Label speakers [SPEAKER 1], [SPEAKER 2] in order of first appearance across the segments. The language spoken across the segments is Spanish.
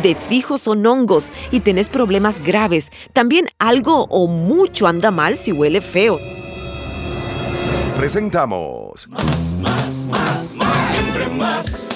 [SPEAKER 1] De fijo son hongos y tenés problemas graves. También algo o mucho anda mal si huele feo.
[SPEAKER 2] Presentamos.
[SPEAKER 3] Más, más, más, más, siempre más.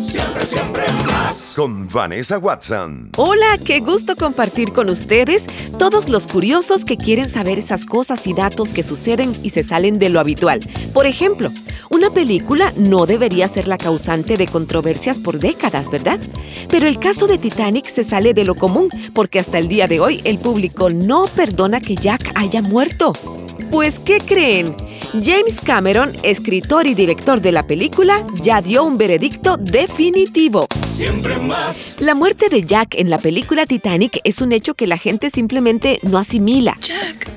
[SPEAKER 3] Siempre, siempre más.
[SPEAKER 2] Con Vanessa Watson.
[SPEAKER 1] Hola, qué gusto compartir con ustedes todos los curiosos que quieren saber esas cosas y datos que suceden y se salen de lo habitual. Por ejemplo, una película no debería ser la causante de controversias por décadas, ¿verdad? Pero el caso de Titanic se sale de lo común porque hasta el día de hoy el público no perdona que Jack haya muerto. Pues, ¿qué creen? James Cameron, escritor y director de la película, ya dio un veredicto definitivo.
[SPEAKER 3] Siempre más.
[SPEAKER 1] La muerte de Jack en la película Titanic es un hecho que la gente simplemente no asimila.
[SPEAKER 4] Jack,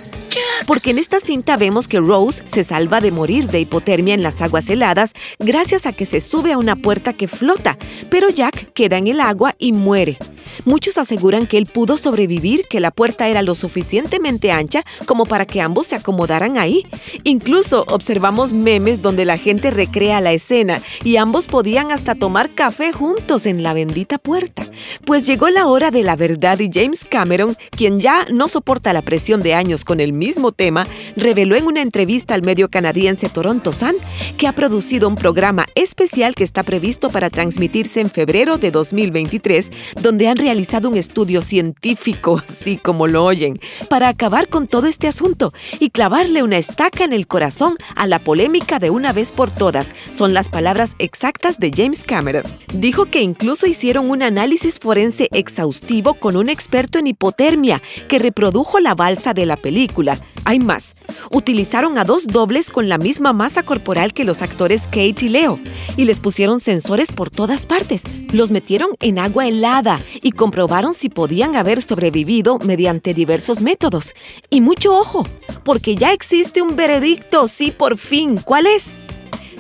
[SPEAKER 1] Porque en esta cinta vemos que Rose se salva de morir de hipotermia en las aguas heladas gracias a que se sube a una puerta que flota, pero Jack queda en el agua y muere. Muchos aseguran que él pudo sobrevivir, que la puerta era lo suficientemente ancha como para que ambos se acomodaran ahí. Incluso observamos memes donde la gente recrea la escena y ambos podían hasta tomar café juntos en la bendita puerta. Pues llegó la hora de la verdad y James Cameron, quien ya no soporta la presión de años con el mismo tema, reveló en una entrevista al medio canadiense Toronto Sun que ha producido un programa especial que está previsto para transmitirse en febrero de 2023, donde han realizado un estudio científico, así como lo oyen, para acabar con todo este asunto y clavarle una estaca en el corazón a la polémica de una vez por todas. Son las palabras exactas de James Cameron. Dijo que incluso hicieron un análisis forense exhaustivo con un experto en hipotermia que reprodujo la balsa de la película. Hay más. Utilizaron a dos dobles con la misma masa corporal que los actores Kate y Leo y les pusieron sensores por todas partes. Los metieron en agua helada y comprobaron si podían haber sobrevivido mediante diversos métodos. Y mucho ojo, porque ya existe un veredicto, sí, por fin. ¿Cuál es?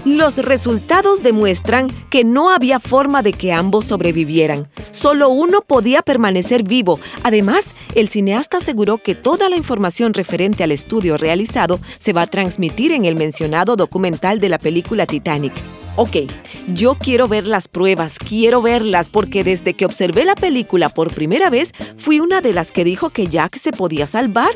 [SPEAKER 1] Los resultados demuestran que no había forma de que ambos sobrevivieran. Solo uno podía permanecer vivo. Además, el cineasta aseguró que toda la información referente al estudio realizado se va a transmitir en el mencionado documental de la película Titanic. Ok, yo quiero ver las pruebas, quiero verlas, porque desde que observé la película por primera vez, fui una de las que dijo que Jack se podía salvar,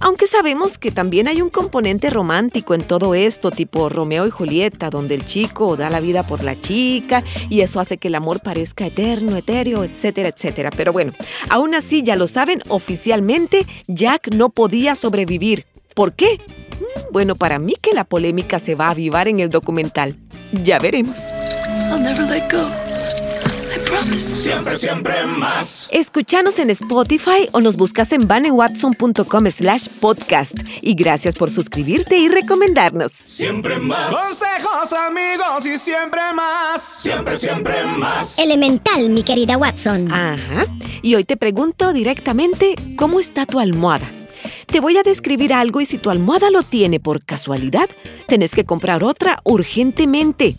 [SPEAKER 1] aunque sabemos que también hay un componente romántico en todo esto, tipo Romeo y Julieta, donde el chico da la vida por la chica y eso hace que el amor parezca eterno, etéreo, etcétera, etcétera. Pero bueno, aún así ya lo saben, oficialmente Jack no podía sobrevivir. ¿Por qué? Bueno, para mí que la polémica se va a avivar en el documental. Ya veremos.
[SPEAKER 4] I'll never let go. I promise.
[SPEAKER 3] Siempre, siempre más.
[SPEAKER 1] Escúchanos en Spotify o nos buscas en vanewatson.com slash podcast. Y gracias por suscribirte y recomendarnos.
[SPEAKER 3] Siempre más.
[SPEAKER 5] Consejos amigos y siempre más.
[SPEAKER 3] Siempre, siempre más.
[SPEAKER 6] Elemental, mi querida Watson.
[SPEAKER 1] Ajá. Y hoy te pregunto directamente, ¿cómo está tu almohada? Te voy a describir algo y si tu almohada lo tiene por casualidad, tenés que comprar otra urgentemente.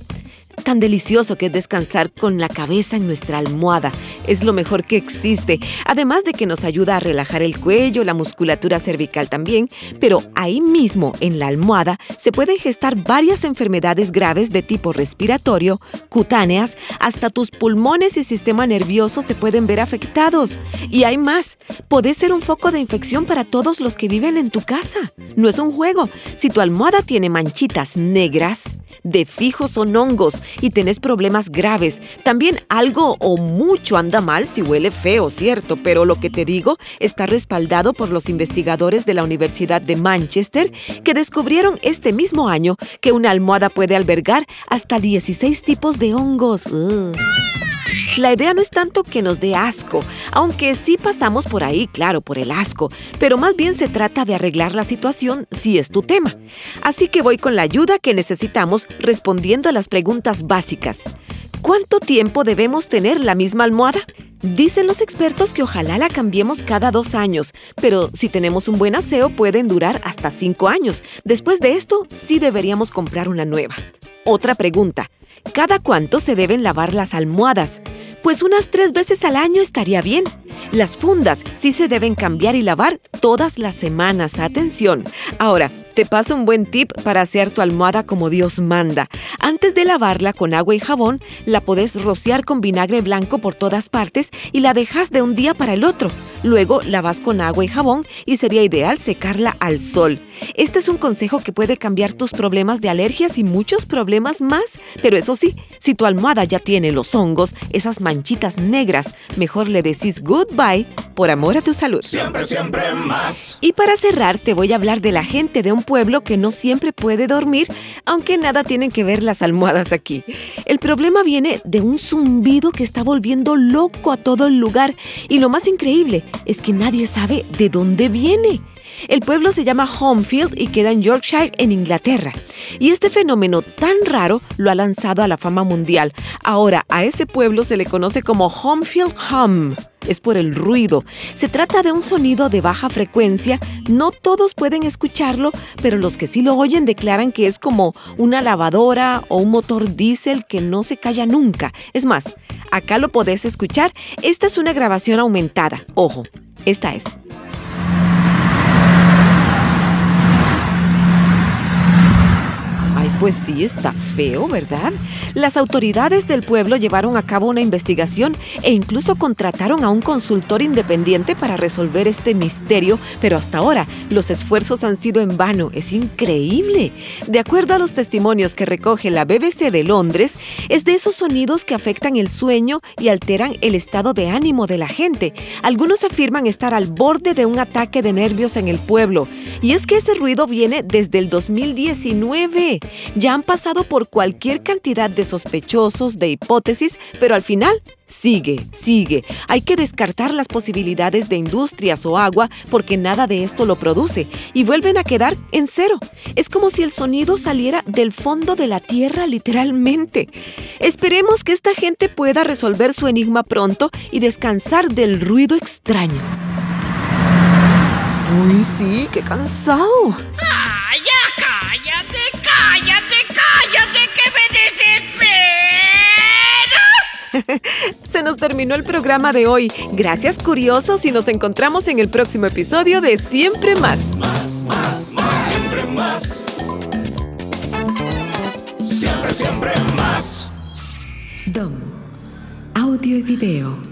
[SPEAKER 1] Tan delicioso que es descansar con la cabeza en nuestra almohada. Es lo mejor que existe. Además de que nos ayuda a relajar el cuello, la musculatura cervical también. Pero ahí mismo, en la almohada, se pueden gestar varias enfermedades graves de tipo respiratorio, cutáneas, hasta tus pulmones y sistema nervioso se pueden ver afectados. Y hay más. Podés ser un foco de infección para todos los que viven en tu casa. No es un juego. Si tu almohada tiene manchitas negras, de fijo son hongos y tenés problemas graves. También algo o mucho anda mal si huele feo, ¿cierto? Pero lo que te digo está respaldado por los investigadores de la Universidad de Manchester que descubrieron este mismo año que una almohada puede albergar hasta 16 tipos de hongos. La idea no es tanto que nos dé asco, aunque sí pasamos por ahí, claro, por el asco, pero más bien se trata de arreglar la situación si es tu tema. Así que voy con la ayuda que necesitamos respondiendo a las preguntas básicas. ¿Cuánto tiempo debemos tener la misma almohada? Dicen los expertos que ojalá la cambiemos cada dos años, pero si tenemos un buen aseo pueden durar hasta cinco años. Después de esto, sí deberíamos comprar una nueva. Otra pregunta. ¿Cada cuánto se deben lavar las almohadas? Pues unas tres veces al año estaría bien. Las fundas sí se deben cambiar y lavar todas las semanas. Atención. Ahora, te paso un buen tip para hacer tu almohada como Dios manda. Antes de lavarla con agua y jabón, la podés rociar con vinagre blanco por todas partes y la dejas de un día para el otro. Luego lavas con agua y jabón y sería ideal secarla al sol. Este es un consejo que puede cambiar tus problemas de alergias y muchos problemas más. Pero eso sí, si tu almohada ya tiene los hongos, esas manchitas negras, mejor le decís goodbye por amor a tu salud.
[SPEAKER 3] Siempre, siempre más.
[SPEAKER 1] Y para cerrar, te voy a hablar de la gente de un pueblo que no siempre puede dormir, aunque nada tienen que ver las almohadas aquí. El problema viene de un zumbido que está volviendo loco a todo el lugar y lo más increíble es que nadie sabe de dónde viene. El pueblo se llama Homefield y queda en Yorkshire, en Inglaterra. Y este fenómeno tan raro lo ha lanzado a la fama mundial. Ahora, a ese pueblo se le conoce como Homefield Hum. Es por el ruido. Se trata de un sonido de baja frecuencia. No todos pueden escucharlo, pero los que sí lo oyen declaran que es como una lavadora o un motor diésel que no se calla nunca. Es más, acá lo podés escuchar. Esta es una grabación aumentada. Ojo, esta es. Pues sí, está feo, ¿verdad? Las autoridades del pueblo llevaron a cabo una investigación e incluso contrataron a un consultor independiente para resolver este misterio, pero hasta ahora los esfuerzos han sido en vano. Es increíble. De acuerdo a los testimonios que recoge la BBC de Londres, es de esos sonidos que afectan el sueño y alteran el estado de ánimo de la gente. Algunos afirman estar al borde de un ataque de nervios en el pueblo. Y es que ese ruido viene desde el 2019 ya han pasado por cualquier cantidad de sospechosos, de hipótesis, pero al final sigue, sigue. Hay que descartar las posibilidades de industrias o agua porque nada de esto lo produce y vuelven a quedar en cero. Es como si el sonido saliera del fondo de la tierra literalmente. Esperemos que esta gente pueda resolver su enigma pronto y descansar del ruido extraño. Uy, sí, qué cansado. Se nos terminó el programa de hoy. Gracias, curiosos, y nos encontramos en el próximo episodio de Siempre Más.
[SPEAKER 3] Más, más, más. Siempre más. Siempre, siempre más.
[SPEAKER 1] DOM. Audio y video.